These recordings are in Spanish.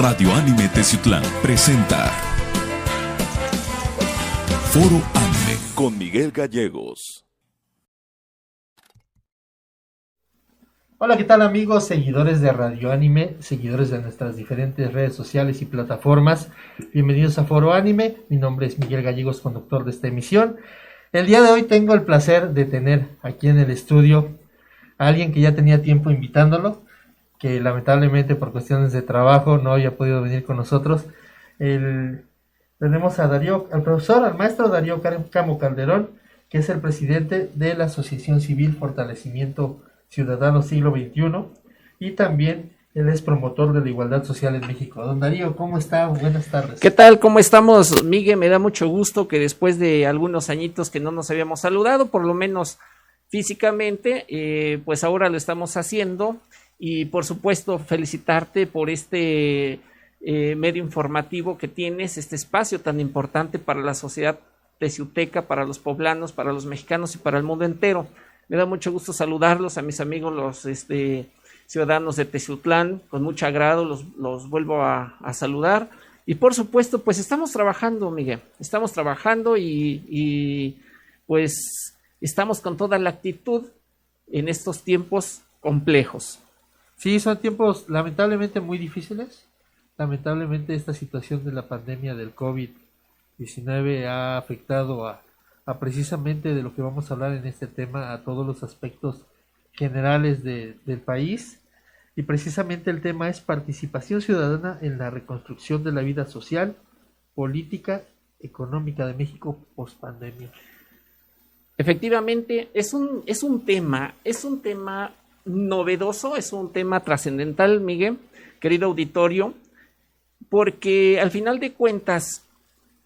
Radio Anime Teciutlán presenta Foro Anime con Miguel Gallegos. Hola, ¿qué tal amigos, seguidores de Radio Anime, seguidores de nuestras diferentes redes sociales y plataformas? Bienvenidos a Foro Anime, mi nombre es Miguel Gallegos, conductor de esta emisión. El día de hoy tengo el placer de tener aquí en el estudio a alguien que ya tenía tiempo invitándolo, que lamentablemente por cuestiones de trabajo no había podido venir con nosotros. tenemos a Darío, al profesor, al maestro Darío Camo Calderón, que es el presidente de la Asociación Civil Fortalecimiento Ciudadano Siglo XXI y también él es promotor de la igualdad social en México. Don Darío, ¿cómo está? Buenas tardes. ¿Qué tal? ¿Cómo estamos, Miguel? Me da mucho gusto que después de algunos añitos que no nos habíamos saludado, por lo menos físicamente, eh, pues ahora lo estamos haciendo. Y por supuesto, felicitarte por este eh, medio informativo que tienes, este espacio tan importante para la sociedad teciuteca, para los poblanos, para los mexicanos y para el mundo entero. Me da mucho gusto saludarlos a mis amigos, los este, ciudadanos de Teciutlán, con mucho agrado los, los vuelvo a, saludar. Y por supuesto, pues estamos trabajando, Miguel, estamos trabajando y, y pues estamos con toda la actitud en estos tiempos complejos. Sí, son tiempos lamentablemente muy difíciles. Lamentablemente esta situación de la pandemia del COVID-19 ha afectado a, a precisamente de lo que vamos a hablar en este tema, a todos los aspectos generales de, del país. Y precisamente el tema es participación ciudadana en la reconstrucción de la vida social, política, económica de México post pandemia. Efectivamente, es un, es un tema, es un tema novedoso, es un tema trascendental, Miguel, querido auditorio, porque al final de cuentas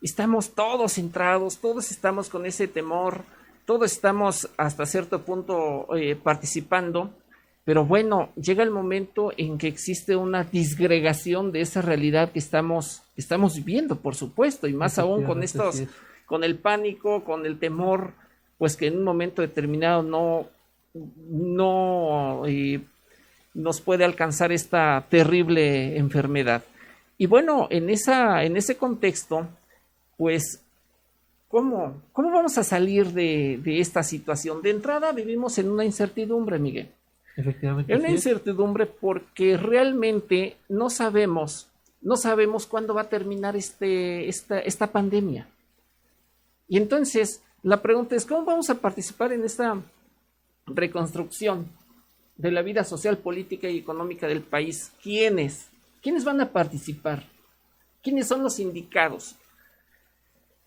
estamos todos centrados, todos estamos con ese temor, todos estamos hasta cierto punto eh, participando, pero bueno, llega el momento en que existe una disgregación de esa realidad que estamos, estamos viviendo, por supuesto, y más aún con estos, con el pánico, con el temor, pues que en un momento determinado no, no eh, nos puede alcanzar esta terrible enfermedad. Y bueno, en, esa, en ese contexto, pues, ¿cómo, cómo vamos a salir de, esta situación? De entrada vivimos en una incertidumbre, Miguel. Efectivamente. En una incertidumbre porque realmente no sabemos, no sabemos cuándo va a terminar este, esta, esta pandemia. Y entonces, la pregunta es, ¿cómo vamos a participar en esta reconstrucción de la vida social, política y económica del país? ¿Quiénes? ¿Quiénes van a participar? ¿Quiénes son los indicados?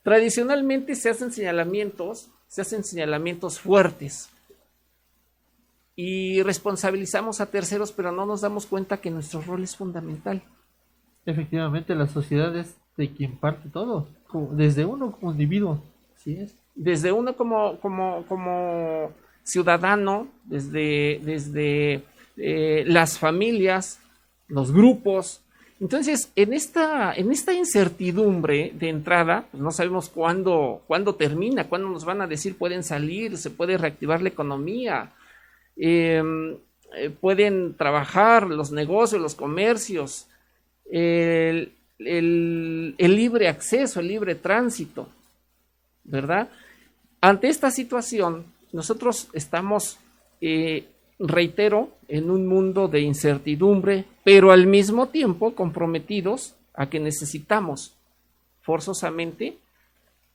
Tradicionalmente se hacen señalamientos, se hacen señalamientos fuertes y responsabilizamos a terceros, pero no nos damos cuenta que nuestro rol es fundamental. Efectivamente, la sociedad es de quien parte todo, desde uno como individuo. ¿sí es? Desde uno como, como, como ciudadano, desde, desde eh, las familias, los grupos, entonces, en esta, en esta incertidumbre de entrada, pues no sabemos cuándo, cuándo termina, cuándo nos van a decir pueden salir, se puede reactivar la economía, em, eh, pueden trabajar los negocios, los comercios, el, libre acceso, el libre tránsito, ¿verdad? Ante esta situación, nosotros estamos eh, reitero, en un mundo de incertidumbre, pero al mismo tiempo comprometidos a que necesitamos forzosamente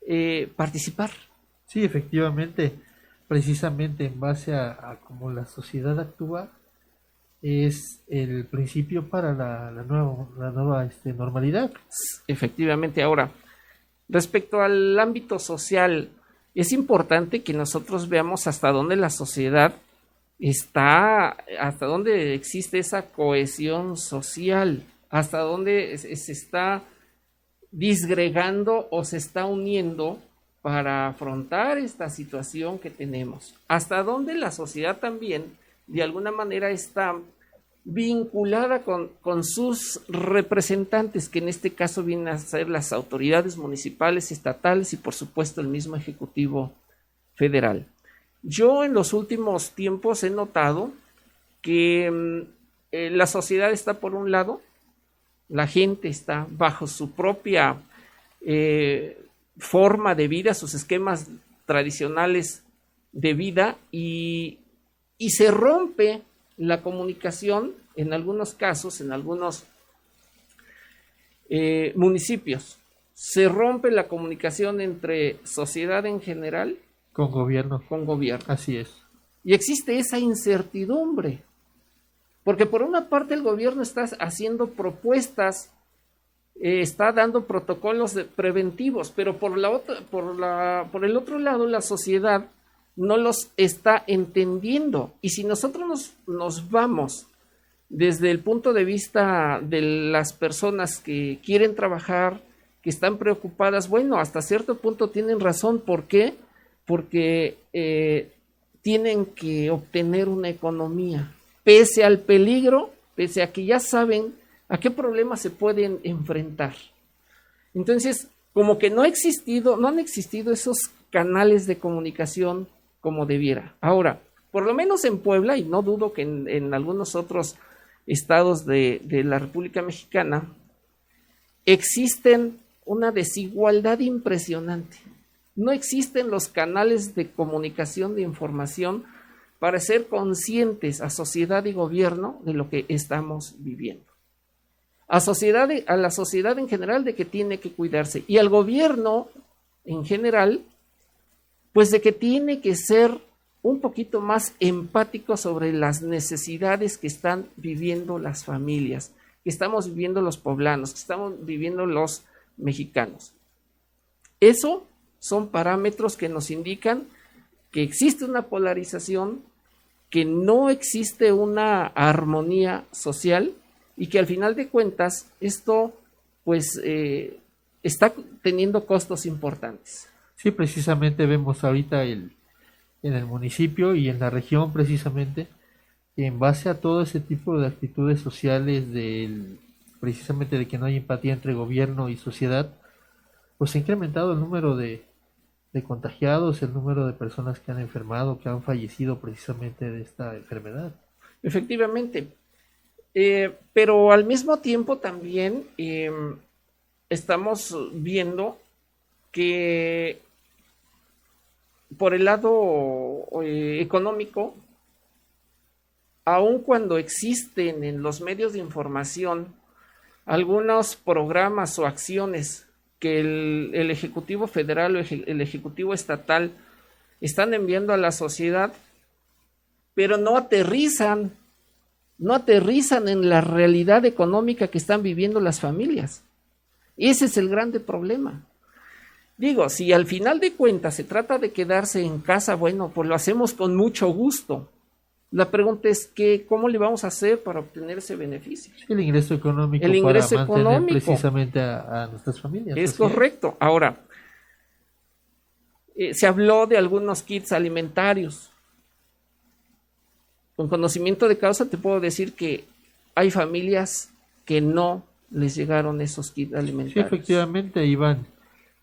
eh, participar. Sí, efectivamente, precisamente en base a, cómo la sociedad actúa, es el principio para la, nueva, la nueva este, normalidad. Efectivamente, ahora, respecto al ámbito social, es importante que nosotros veamos hasta dónde la sociedad está, hasta dónde existe esa cohesión social, hasta dónde se está disgregando o se está uniendo para afrontar esta situación que tenemos, hasta dónde la sociedad también de alguna manera está vinculada con, sus representantes, que en este caso vienen a ser las autoridades municipales, estatales y por supuesto el mismo Ejecutivo Federal. Yo en los últimos tiempos he notado que mm, eh, la sociedad está por un lado la gente está bajo su propia eh, forma de vida, sus esquemas tradicionales de vida y, y se rompe la comunicación en algunos casos, en algunos eh, municipios. Se rompe la comunicación entre sociedad en general con gobierno. Con gobierno. Así es. Y existe esa incertidumbre. Porque por una parte el gobierno está haciendo propuestas, eh, está dando protocolos preventivos, pero por, la otra, por, la, por el otro lado la sociedad no los está entendiendo. Y si nosotros nos, nos vamos desde el punto de vista de las personas que quieren trabajar, que están preocupadas, bueno, hasta cierto punto tienen razón. ¿Por qué? Porque eh, tienen que obtener una economía, pese al peligro, pese a que ya saben a qué problemas se pueden enfrentar. Entonces, como que no ha existido, no han existido esos canales de comunicación como debiera. Ahora, por lo menos en Puebla, y no dudo que en algunos otros estados de, la República Mexicana, existen una desigualdad impresionante. No existen los canales de comunicación de información para ser conscientes a sociedad y gobierno de lo que estamos viviendo. A, sociedad, a la sociedad en general de que tiene que cuidarse y al gobierno en general, pues de que tiene que ser un poquito más empático sobre las necesidades que están viviendo las familias, que estamos viviendo los poblanos, que estamos viviendo los mexicanos. Eso son parámetros que nos indican que existe una polarización, que no existe una armonía social y que al final de cuentas esto pues eh, está teniendo costos importantes. Sí, precisamente vemos ahorita el, en el municipio y en la región precisamente, en base a todo ese tipo de actitudes sociales del precisamente de que no hay empatía entre gobierno y sociedad, pues ha incrementado el número de, de contagiados, el número de personas que han enfermado, que han fallecido precisamente de esta enfermedad. Efectivamente, eh, pero al mismo tiempo también em, estamos viendo que por el lado eh, económico, aun cuando existen en los medios de información algunos programas o acciones que el, Ejecutivo Federal o el Ejecutivo Estatal están enviando a la sociedad, pero no aterrizan, no aterrizan en la realidad económica que están viviendo las familias. Ese es el grande problema. Digo, si al final de cuentas se trata de quedarse en casa, bueno, pues lo hacemos con mucho gusto. La pregunta es que, ¿cómo le vamos a hacer para obtener ese beneficio? El ingreso económico. El ingreso económico. Precisamente a, nuestras familias. Es correcto. Ahora, eh, se habló de algunos kits alimentarios. Con conocimiento de causa te puedo decir que hay familias que no les llegaron esos kits alimentarios. Sí, efectivamente, Iván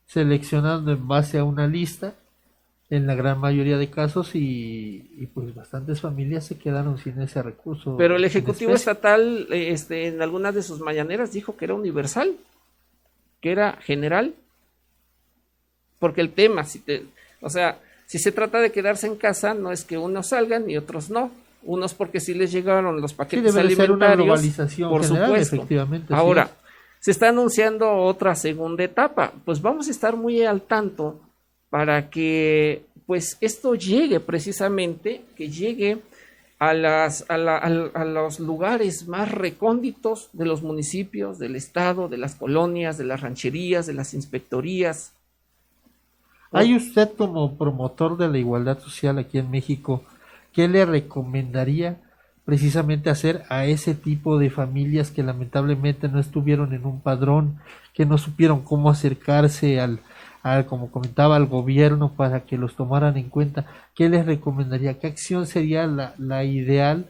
seleccionando en base a una lista en la gran mayoría de casos y, pues bastantes familias se quedaron sin ese recurso. Pero el Ejecutivo Estatal eh, este, en algunas de sus mañaneras dijo que era universal, que era general, porque el tema, si te, o sea, si se trata de quedarse en casa, no es que unos salgan y otros no. Unos porque sí les llegaron los paquetes sí, alimentarios. Ser una globalización por supuesto. Efectivamente, Ahora, se está anunciando otra segunda etapa. Pues vamos a estar muy al tanto para que pues esto llegue precisamente, que llegue a, las, a, los lugares más recónditos de los municipios, del estado, de las colonias, de las rancherías, de las inspectorías. ¿Hay usted como promotor de la igualdad social aquí en México, qué le recomendaría precisamente hacer a ese tipo de familias que lamentablemente no estuvieron en un padrón, que no supieron cómo acercarse al, como comentaba, al gobierno para que los tomaran en cuenta. ¿Qué les recomendaría? ¿Qué acción sería la, la ideal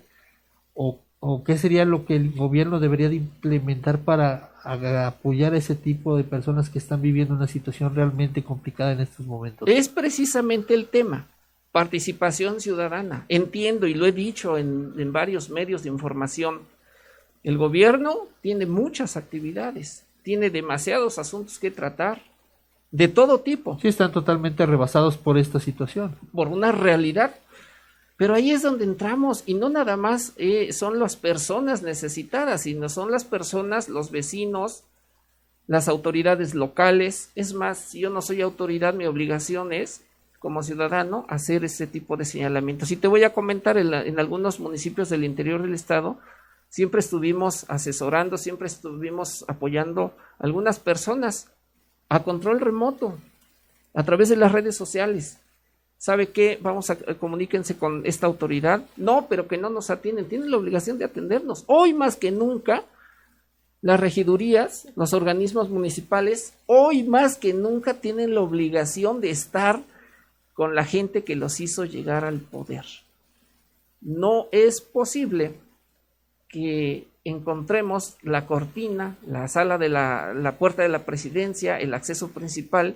o, o, qué sería lo que el gobierno debería de implementar para apoyar a ese tipo de personas que están viviendo una situación realmente complicada en estos momentos? Es precisamente el tema participación ciudadana. Entiendo y lo he dicho en, varios medios de información, El gobierno tiene muchas actividades, tiene demasiados asuntos que tratar, de todo tipo. Sí, están totalmente rebasados por esta situación. Por una realidad. Pero ahí es donde entramos y no nada más eh, son las personas necesitadas, sino son las personas, los vecinos, las autoridades locales. Es más, si yo no soy autoridad, mi obligación es, como ciudadano, hacer ese tipo de señalamientos. Y te voy a comentar, en, en algunos municipios del interior del estado, siempre estuvimos asesorando, siempre estuvimos apoyando a algunas personas a control remoto, a través de las redes sociales. ¿Sabe qué? Vamos a comuníquense con esta autoridad. No, pero que no nos atienden. Tienen la obligación de atendernos. Hoy más que nunca, las regidurías, los organismos municipales, hoy más que nunca tienen la obligación de estar con la gente que los hizo llegar al poder. No es posible que encontremos la cortina, la sala de la, la, puerta de la presidencia, el acceso principal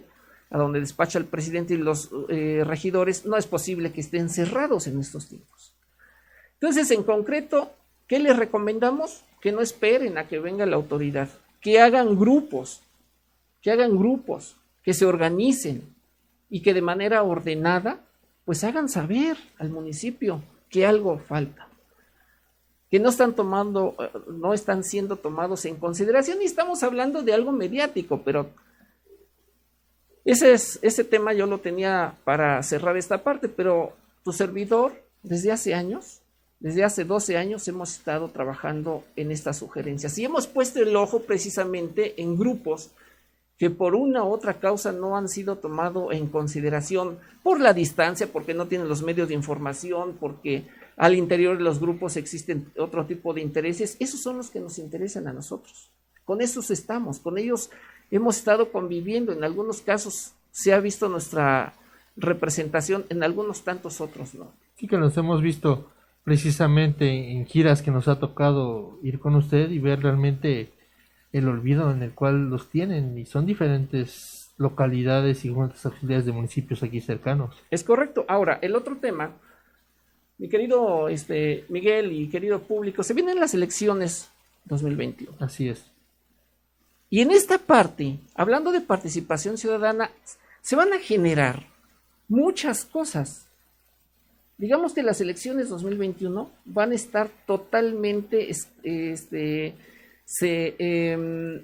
a donde despacha el presidente y los eh, regidores, no es posible que estén cerrados en estos tiempos. Entonces, en concreto, ¿qué les recomendamos? Que no esperen a que venga la autoridad, que hagan grupos, que hagan grupos, que se organicen y que de manera ordenada, pues hagan saber al municipio que algo falta. Que no están tomando, eh, no están siendo tomados en consideración. Y estamos hablando de algo mediático, pero ese, es, ese tema yo lo tenía para cerrar esta parte, pero tu servidor, desde hace años, desde hace 12 años hemos estado trabajando en estas sugerencias. Y hemos puesto el ojo precisamente en grupos que por una u otra causa no han sido tomados en consideración por la distancia, porque no tienen los medios de información, porque al interior de los grupos existen otro tipo de intereses, esos son los que nos interesan a nosotros. Con esos estamos, con ellos hemos estado conviviendo, en algunos casos se ha visto nuestra representación, en algunos tantos otros no. Sí que nos hemos visto precisamente en giras que nos ha tocado ir con usted y ver realmente el olvido en el cual los tienen y son diferentes localidades y juntas auxiliares de municipios aquí cercanos. Es correcto. Ahora, el otro tema mi querido este, Miguel y querido público, se vienen las elecciones 2021. Así es. Y en esta parte, hablando de participación ciudadana, se van a generar muchas cosas. Digamos que las elecciones 2021 van a estar totalmente este, em,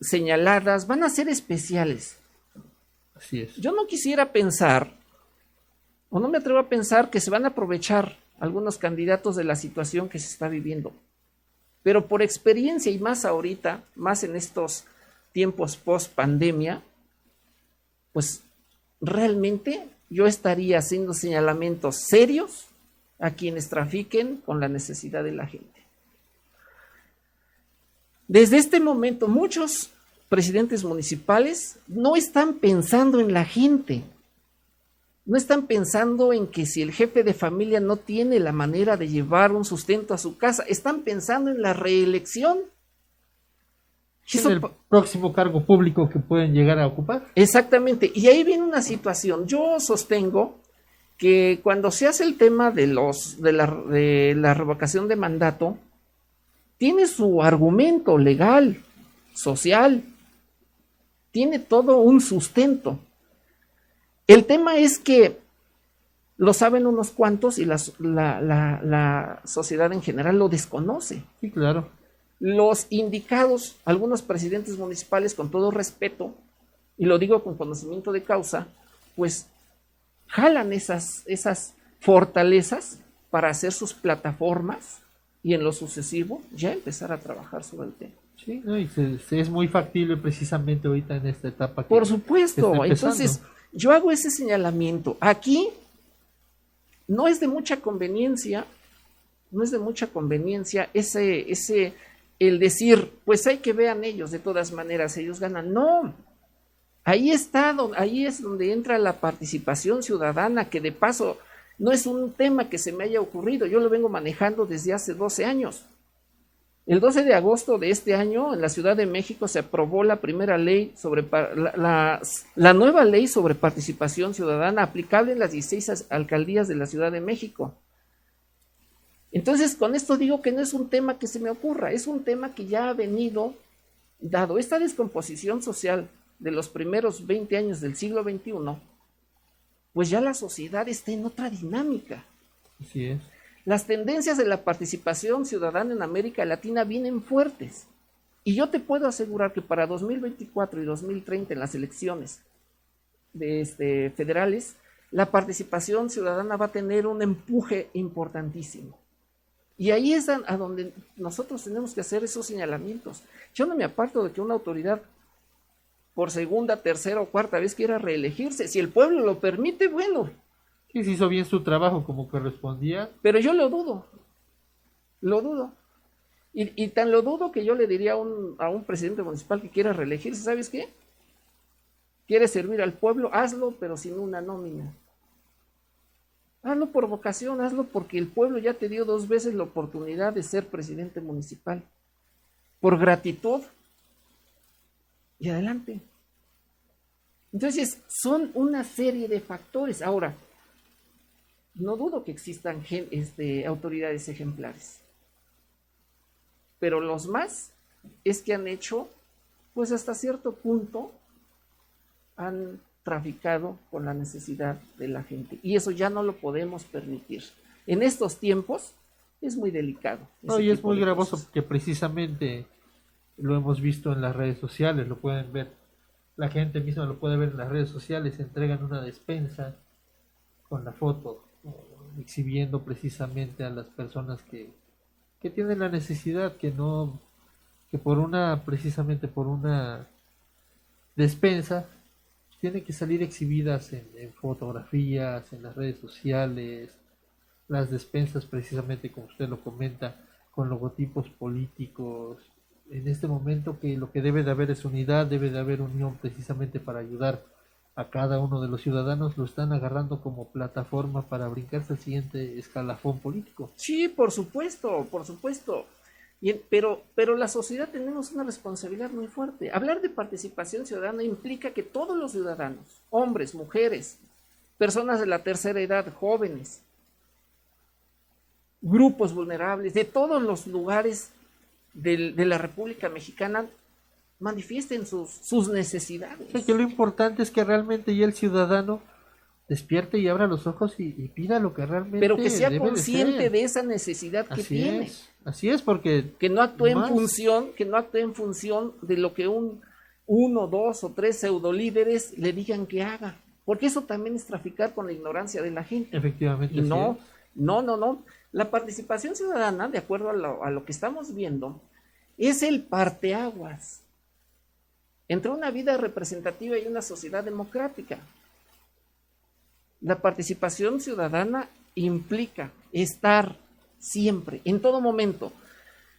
señaladas, van a ser especiales. Así es. Yo no quisiera pensar o no me atrevo a pensar que se van a aprovechar algunos candidatos de la situación que se está viviendo. Pero por experiencia y más ahorita, más en estos tiempos post pandemia, pues realmente yo estaría haciendo señalamientos serios a quienes trafiquen con la necesidad de la gente. Desde este momento, muchos presidentes municipales no están pensando en la gente, no están pensando en que si el jefe de familia no tiene la manera de llevar un sustento a su casa, están pensando en la reelección. Es el próximo cargo público que pueden llegar a ocupar. Exactamente, y ahí viene una situación. Yo sostengo que cuando se hace el tema de los de la, de la revocación de mandato, tiene su argumento legal, social, tiene todo un sustento. El tema es que lo saben unos cuantos y la, la, sociedad en general lo desconoce. Sí, claro. Los indicados, algunos presidentes municipales, con todo respeto, y lo digo con conocimiento de causa, pues jalan esas, esas fortalezas para hacer sus plataformas y en lo sucesivo ya empezar a trabajar sobre el tema. Sí, y es muy factible precisamente ahorita en esta etapa. Por supuesto, entonces yo hago ese señalamiento. Aquí no es de mucha conveniencia, no es de mucha conveniencia ese, ese, el decir, pues hay que vean ellos, de todas maneras, ellos ganan. No, ahí está, ahí es donde entra la participación ciudadana, que de paso no es un tema que se me haya ocurrido, yo lo vengo manejando desde hace 12 años. El 12 de agosto de este año, en la Ciudad de México, se aprobó la primera ley sobre la, la, nueva ley sobre participación ciudadana aplicable en las 16 alcaldías de la Ciudad de México. Entonces, con esto digo que no es un tema que se me ocurra, es un tema que ya ha venido dado. Esta descomposición social de los primeros 20 años del siglo XXI, pues ya la sociedad está en otra dinámica. Así es. Las tendencias de la participación ciudadana en América Latina vienen fuertes. Y yo te puedo asegurar que para 2024 y 2030 en las elecciones de este, federales, la participación ciudadana va a tener un empuje importantísimo. Y ahí es a, a, donde nosotros tenemos que hacer esos señalamientos. Yo no me aparto de que una autoridad por segunda, tercera o cuarta vez quiera reelegirse. Si el pueblo lo permite, bueno. Sí, se hizo bien su trabajo como correspondía. Pero yo lo dudo. Lo dudo. Y, y tan lo dudo que yo le diría a un, a un presidente municipal que quiera reelegirse, ¿sabes qué? ¿Quieres servir al pueblo? Hazlo, pero sin una nómina. Hazlo por vocación, hazlo porque el pueblo ya te dio dos veces la oportunidad de ser presidente municipal. Por gratitud. Y adelante. Entonces, son una serie de factores. Ahora, no dudo que existan este, autoridades ejemplares. Pero los más es que han hecho, pues hasta cierto punto, han traficado con la necesidad de la gente. Y eso ya no lo podemos permitir. En estos tiempos es muy delicado. No, y es muy gravoso porque precisamente lo hemos visto en las redes sociales, lo pueden ver. La gente misma lo puede ver en las redes sociales, entregan una despensa con la foto, exhibiendo precisamente a las personas que, que tienen la necesidad, que no, que por una, precisamente por una despensa, tienen que salir exhibidas en, en, fotografías, en las redes sociales, las despensas precisamente como usted lo comenta, con logotipos políticos. En este momento que lo que debe de haber es unidad, debe de haber unión precisamente para ayudar a cada uno de los ciudadanos, lo están agarrando como plataforma para brincarse al siguiente escalafón político. Sí, por supuesto, por supuesto. Pero, pero la sociedad tenemos una responsabilidad muy fuerte. Hablar de participación ciudadana implica que todos los ciudadanos, hombres, mujeres, personas de la tercera edad, jóvenes, grupos vulnerables, de todos los lugares de, de la República Mexicana, manifiesten sus, sus necesidades. O sea, que lo importante es que realmente ya el ciudadano despierte y abra los ojos y, y pida lo que realmente pero que sea debe consciente de, de, esa necesidad que Así tiene es, así es porque que no actúe más. en función que no actúe en función de lo que un uno dos o tres pseudolíderes le digan que haga porque eso también es traficar con la ignorancia de la gente efectivamente y no es. No no no la participación ciudadana de acuerdo a lo, que estamos viendo es el parteaguas entre una vida representativa y una sociedad democrática la participación ciudadana implica estar siempre, en todo momento.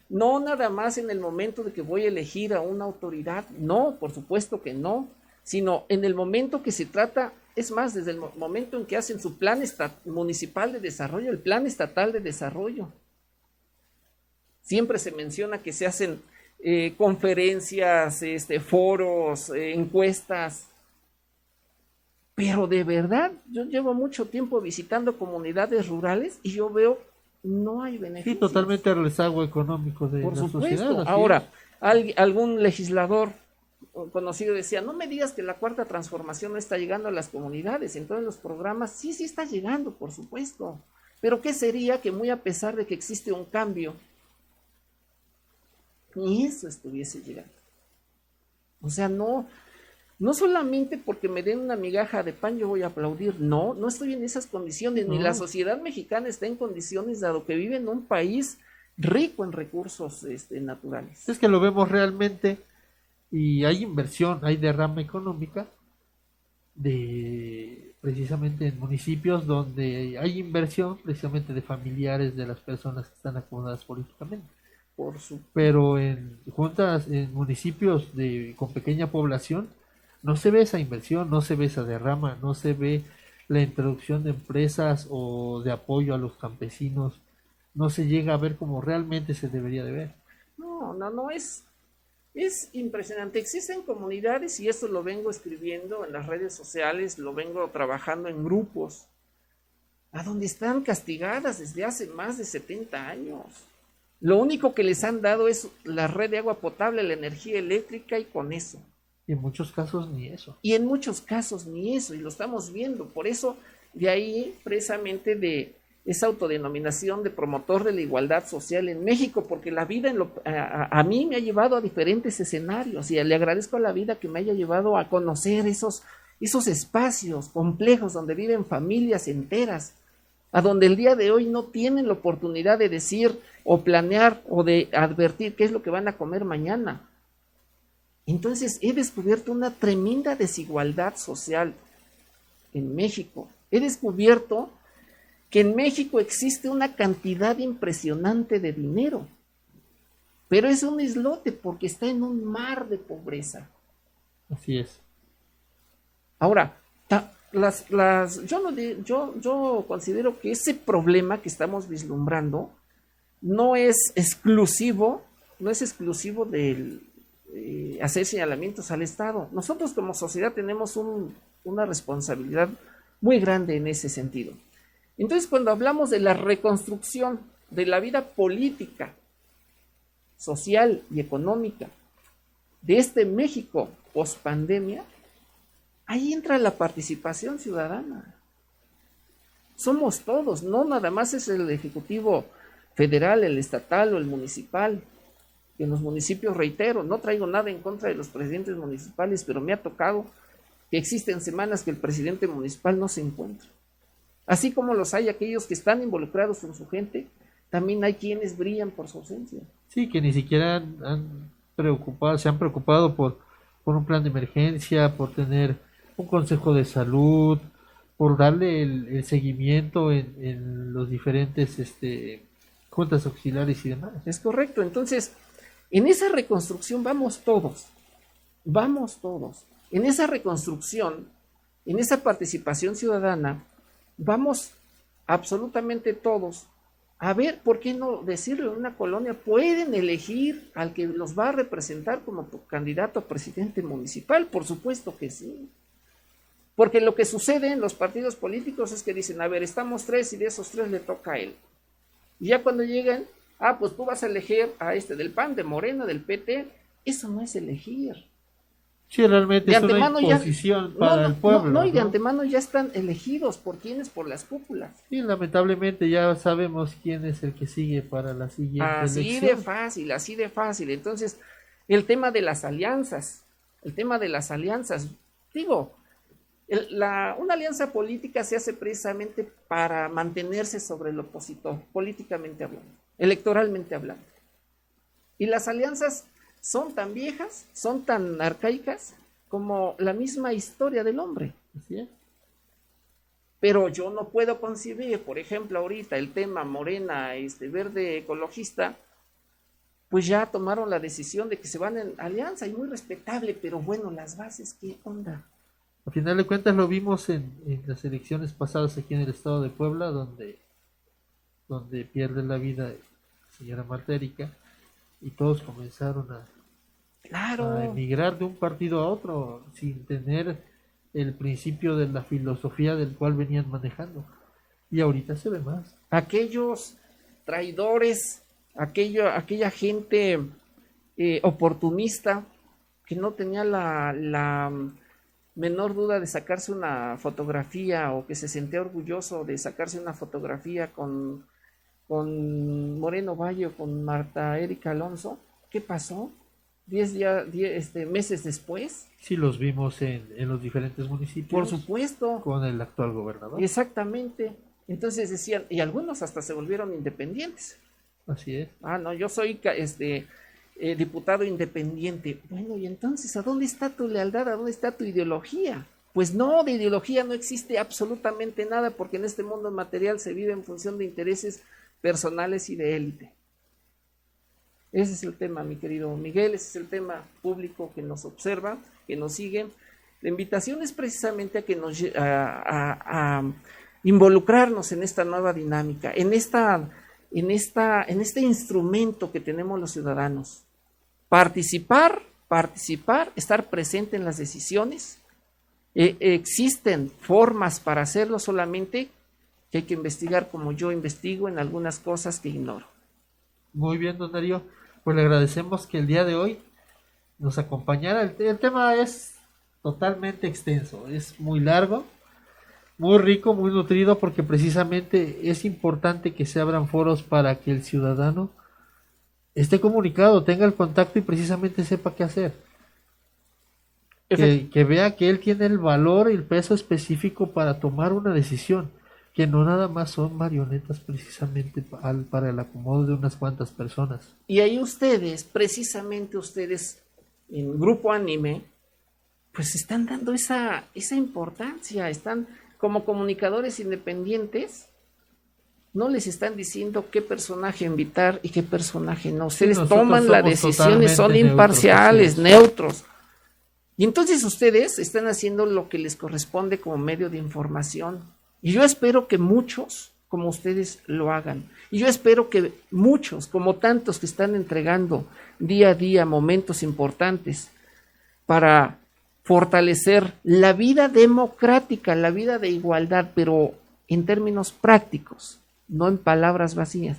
No nada más en el momento de que voy a elegir a una autoridad, no, por supuesto que no, sino en el momento que se trata, es más, desde el momento en que hacen su plan municipal de desarrollo, el plan estatal de desarrollo. Siempre se menciona que se hacen eh, conferencias, este, foros, eh, encuestas, pero de verdad, yo llevo mucho tiempo visitando comunidades rurales y yo veo no hay beneficios. Sí, totalmente el rezago económico de Por la supuesto. sociedad. Ahora, al, algún legislador conocido decía, no me digas que la cuarta transformación no está llegando a las comunidades, en todos los programas, sí, sí está llegando, por supuesto. Pero ¿qué sería que muy a pesar de que existe un cambio, ni eso estuviese llegando? O sea, no, no solamente porque me den una migaja de pan yo voy a aplaudir, no, no estoy en esas condiciones, ni la sociedad mexicana está en condiciones, dado que vive en un país rico en recursos este, naturales. Es que lo vemos realmente y hay inversión, hay derrama económica de precisamente en municipios donde hay inversión precisamente de familiares de las personas que están acomodadas políticamente. Por su Pero en juntas, en municipios de con pequeña población, no se ve esa inversión, no se ve esa derrama, no se ve la introducción de empresas o de apoyo a los campesinos, no se llega a ver como realmente se debería de ver. No, no, no es. Es impresionante. Existen comunidades y esto lo vengo escribiendo en las redes sociales, lo vengo trabajando en grupos. a donde están castigadas desde hace más de 70 años. Lo único que les han dado es la red de agua potable, la energía eléctrica y con eso. Y en muchos casos ni eso. Y en muchos casos ni eso, y lo estamos viendo. Por eso, de ahí precisamente de esa autodenominación de promotor de la igualdad social en México, porque la vida a, a, mí me ha llevado a diferentes escenarios y le agradezco a la vida que me haya llevado a conocer esos, esos espacios complejos donde viven familias enteras, a donde el día de hoy no tienen la oportunidad de decir o planear o de advertir qué es lo que van a comer mañana. Entonces he descubierto una tremenda desigualdad social en México. He descubierto que en México existe una cantidad impresionante de dinero, pero es un islote porque está en un mar de pobreza. Así es. Ahora, las, las, yo, no, yo, yo considero que ese problema que estamos vislumbrando no es exclusivo, no es exclusivo del eh, hacer señalamientos al Estado. Nosotros como sociedad tenemos un, una responsabilidad muy grande en ese sentido. Entonces, cuando hablamos de la reconstrucción de la vida política, social y económica de este México post pandemia, ahí entra la participación ciudadana. Somos todos, no nada más es el Ejecutivo federal, el estatal o el municipal. En los municipios, reitero, no traigo nada en contra de los presidentes municipales, pero me ha tocado que existen semanas que el presidente municipal no se encuentra. Así como los hay aquellos que están involucrados con su gente, también hay quienes brillan por su ausencia. Sí, que ni siquiera han, preocupado, se han preocupado por, por un plan de emergencia, por tener un consejo de salud, por darle el, seguimiento en, en, los diferentes este, juntas auxiliares y demás. Es correcto. Entonces, en esa reconstrucción vamos todos, vamos todos. En esa reconstrucción, en esa participación ciudadana, vamos absolutamente todos a ver, ¿por qué no decirlo en una colonia? Pueden elegir al que los va a representar como candidato a presidente municipal, por supuesto que sí. Porque lo que sucede en los partidos políticos es que dicen, a ver, estamos tres y de esos tres le toca a él. Y ya cuando llegan, ah, pues tú vas a elegir a este del PAN, de Morena, del PT, eso no es elegir. Sí, realmente es una imposición para el pueblo. No, y de antemano ya están elegidos por quienes, por las cúpulas. Sí, lamentablemente ya sabemos quién es el que sigue para la siguiente Así de fácil, así de fácil. Entonces, el tema de las alianzas, el tema de las alianzas, digo, la, una alianza política se hace precisamente para mantenerse sobre el opositor, políticamente hablando, electoralmente hablando. Y las alianzas son tan viejas, son tan arcaicas como la misma historia del hombre. Pero yo no puedo concebir, por ejemplo, ahorita el tema morena, este verde ecologista, pues ya tomaron la decisión de que se van en alianza y muy respetable, pero bueno, las bases, ¿qué onda? A final de cuentas lo vimos en, las elecciones pasadas aquí en el estado de Puebla, donde, donde pierde la vida la señora Marta Erika, y todos comenzaron a, Claro. emigrar de un partido a otro sin tener el principio de la filosofía del cual venían manejando. Y ahorita se ve más. Aquellos traidores, aquello, aquella gente eh, oportunista que no tenía la, la menor duda de sacarse una fotografía o que se sentía orgulloso de sacarse una fotografía con, con Moreno Valle o con Marta Erika Alonso, ¿qué pasó? Diez días, este, meses después. Sí, los vimos en, en, los diferentes municipios. Por supuesto. Con el actual gobernador. Exactamente. Entonces decían, y algunos hasta se volvieron independientes. Así es. Ah, no, yo soy este eh, diputado independiente. Bueno, y entonces, ¿a dónde está tu lealtad? ¿A dónde está tu ideología? Pues no, de ideología no existe absolutamente nada, porque en este mundo material se vive en función de intereses personales y de élite. Ese es el tema, mi querido Miguel, ese es el tema público que nos observa, que nos sigue. La invitación es precisamente a que nos a, involucrarnos en esta nueva dinámica, en esta, en esta, en este instrumento que tenemos los ciudadanos. Participar, participar, estar presente en las decisiones. E, existen formas para hacerlo solamente que hay que investigar como yo investigo en algunas cosas que ignoro. Muy bien, don Darío. Pues le agradecemos que el día de hoy nos acompañara. El, tema es totalmente extenso, es muy largo, muy rico, muy nutrido, porque precisamente es importante que se abran foros para que el ciudadano esté comunicado, tenga el contacto y precisamente sepa qué hacer. Que, que, vea que él tiene el valor y el peso específico para tomar una decisión, que no nada más son marionetas precisamente para el acomodo de unas cuantas personas. Y ahí ustedes, precisamente ustedes, en Grupo Anime, pues están dando esa, esa importancia, están como comunicadores independientes, no les están diciendo qué personaje invitar y qué personaje no. Ustedes toman las decisiones, son imparciales, neutros. Y entonces ustedes están haciendo lo que les corresponde como medio de información. Y yo espero que muchos como ustedes lo hagan. Y yo espero que muchos, como tantos que están entregando día a día momentos importantes para fortalecer la vida democrática, la vida de igualdad, pero en términos prácticos, no en palabras vacías,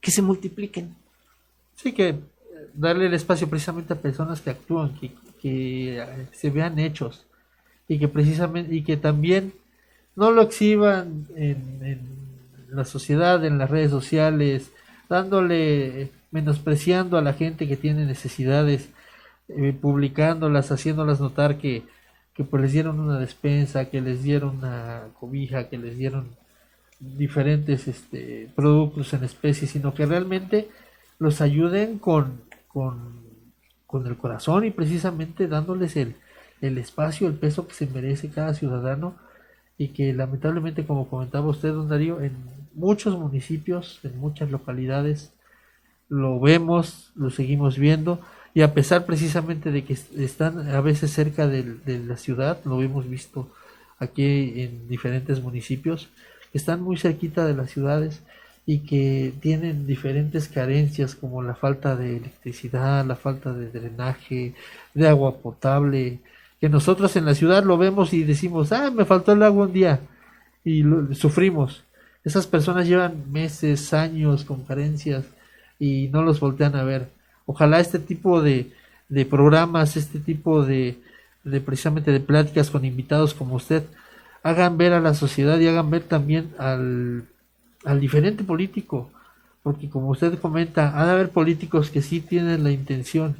que se multipliquen. Sí, que darle el espacio precisamente a personas que actúan, que, que se vean hechos y que precisamente y que también no lo exhiban en, la sociedad, en las redes sociales, dándole, menospreciando a la gente que tiene necesidades, eh, publicándolas, haciéndolas notar que, que pues les dieron una despensa, que les dieron una cobija, que les dieron diferentes este, productos en especie, sino que realmente los ayuden con, con, con el corazón y precisamente dándoles el, el espacio, el peso que se merece cada ciudadano y que lamentablemente, como comentaba usted, don Darío, en muchos municipios, en muchas localidades, lo vemos, lo seguimos viendo, y a pesar precisamente de que están a veces cerca de, la ciudad, lo hemos visto aquí en diferentes municipios, están muy cerquita de las ciudades y que tienen diferentes carencias como la falta de electricidad, la falta de drenaje, de agua potable, que nosotros en la ciudad lo vemos y decimos, ah, me faltó el agua un día y sufrimos. Esas personas llevan meses, años con carencias y no los voltean a ver. Ojalá este tipo de, de programas, este tipo de, de precisamente de pláticas con invitados como usted, hagan ver a la sociedad y hagan ver también al, al diferente político, porque como usted comenta, ha de haber políticos que sí tienen la intención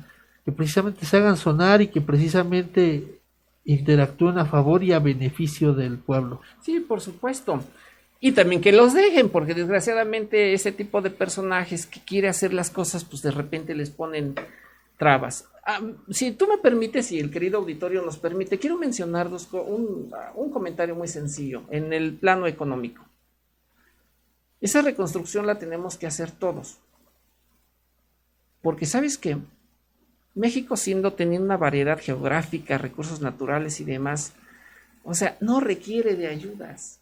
que precisamente se hagan sonar y que precisamente interactúen a favor y a beneficio del pueblo. Sí, por supuesto. Y también que los dejen, porque desgraciadamente ese tipo de personajes que quiere hacer las cosas, pues de repente les ponen trabas. Ah, si tú me permites, y el querido auditorio nos permite, quiero mencionar dos, un, un comentario muy sencillo en el plano económico. Esa reconstrucción la tenemos que hacer todos. Porque sabes qué? México siendo teniendo una variedad geográfica, recursos naturales y demás, o sea, no requiere de ayudas.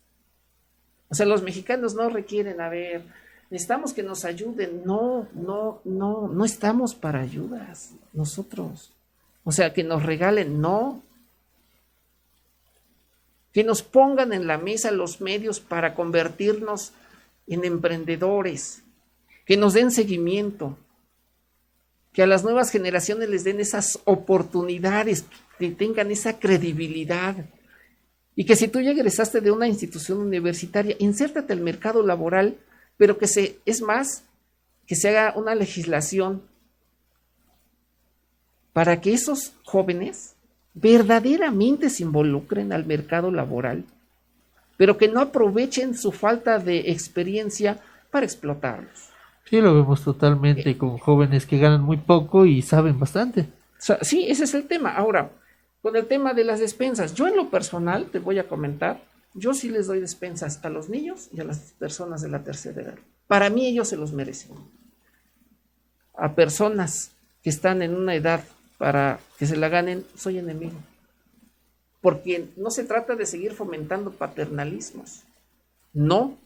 O sea, los mexicanos no requieren, a ver, necesitamos que nos ayuden. No, no, no, no estamos para ayudas nosotros. O sea, que nos regalen, no. Que nos pongan en la mesa los medios para convertirnos en emprendedores. Que nos den seguimiento que a las nuevas generaciones les den esas oportunidades, que tengan esa credibilidad. Y que si tú ya egresaste de una institución universitaria, insértate al mercado laboral, pero que se, es más, que se haga una legislación para que esos jóvenes verdaderamente se involucren al mercado laboral, pero que no aprovechen su falta de experiencia para explotarlos. Sí, lo vemos totalmente con jóvenes que ganan muy poco y saben bastante. sí, ese es el tema. Ahora, con el tema de las despensas, yo en lo personal te voy a comentar, yo sí les doy despensas a los niños y a las personas de la tercera edad. Para mí ellos se los merecen. A personas que están en una edad para que se la ganen, soy enemigo. Porque no se trata de seguir fomentando paternalismos. No,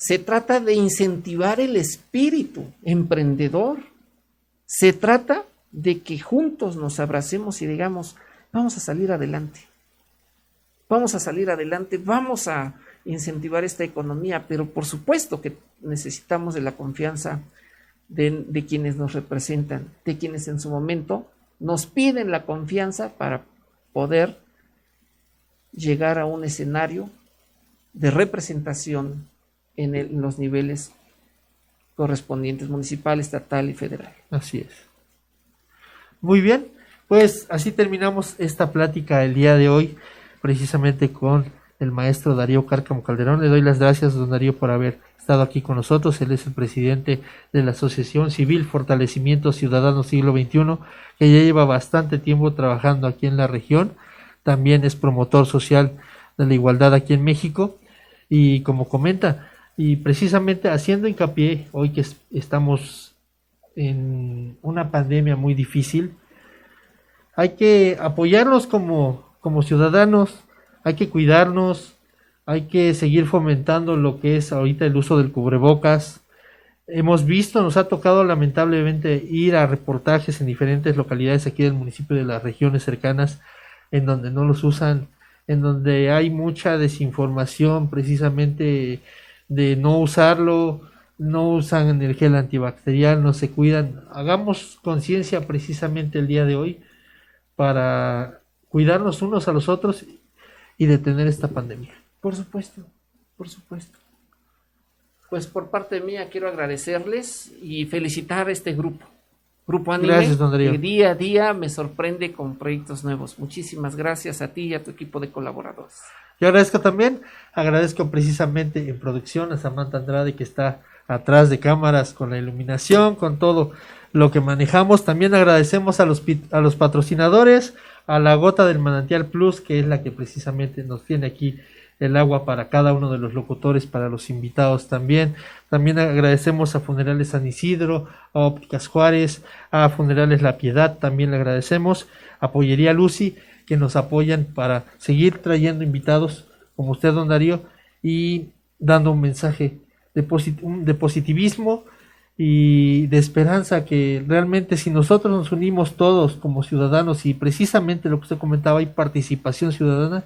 se trata de incentivar el espíritu emprendedor. Se trata de que juntos nos abracemos y digamos, vamos a salir adelante. Vamos a salir adelante, vamos a incentivar esta economía, pero por supuesto que necesitamos de la confianza de, de quienes nos representan, de quienes en su momento nos piden la confianza para poder llegar a un escenario de representación en, el- los niveles correspondientes, municipal, estatal y federal. Así es. Muy bien, pues así terminamos esta plática el día de hoy, precisamente con el maestro Darío Cárcamo Calderón. Le doy las gracias, don Darío, por haber estado aquí con nosotros. Él es el presidente de la Asociación Civil Fortalecimiento Ciudadano Siglo XXI, que ya lleva bastante tiempo trabajando aquí en la región. También es promotor social de la igualdad aquí en México. Y como comenta, y precisamente haciendo hincapié hoy que es- estamos en una pandemia muy difícil, hay que apoyarnos como, como ciudadanos, hay que cuidarnos, hay que seguir fomentando lo que es ahorita el uso del cubrebocas. Hemos visto, nos ha tocado lamentablemente ir a reportajes en diferentes localidades aquí del municipio de las regiones cercanas en donde no los usan, en donde hay mucha desinformación precisamente de no usarlo, no usan el gel antibacterial, no se cuidan. Hagamos conciencia precisamente el día de hoy para cuidarnos unos a los otros y detener esta pandemia. Por supuesto, por supuesto. Pues por parte mía quiero agradecerles y felicitar a este grupo. Grupo Anime, Gracias, don Darío. que día a día me sorprende con proyectos nuevos. Muchísimas gracias a ti y a tu equipo de colaboradores. Yo agradezco también, agradezco precisamente en producción a Samantha Andrade que está atrás de cámaras con la iluminación, con todo lo que manejamos. También agradecemos a los, a los patrocinadores, a la gota del manantial plus, que es la que precisamente nos tiene aquí el agua para cada uno de los locutores, para los invitados también. También agradecemos a Funerales San Isidro, a Ópticas Juárez, a Funerales La Piedad, también le agradecemos, a Lucy, que nos apoyan para seguir trayendo invitados como usted, don Darío, y dando un mensaje de, posit- de positivismo y de esperanza que realmente si nosotros nos unimos todos como ciudadanos y precisamente lo que usted comentaba, hay participación ciudadana,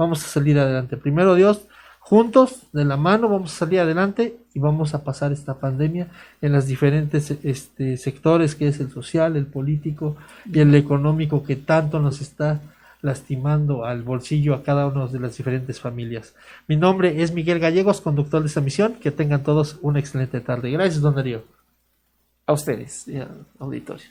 vamos a salir adelante. Primero Dios, juntos, de la mano, vamos a salir adelante y vamos a pasar esta pandemia en los diferentes este, sectores, que es el social, el político y el económico, que tanto nos está lastimando al bolsillo a cada una de las diferentes familias. Mi nombre es Miguel Gallegos, conductor de esta misión. Que tengan todos una excelente tarde. Gracias, don Darío. A ustedes, y auditorio.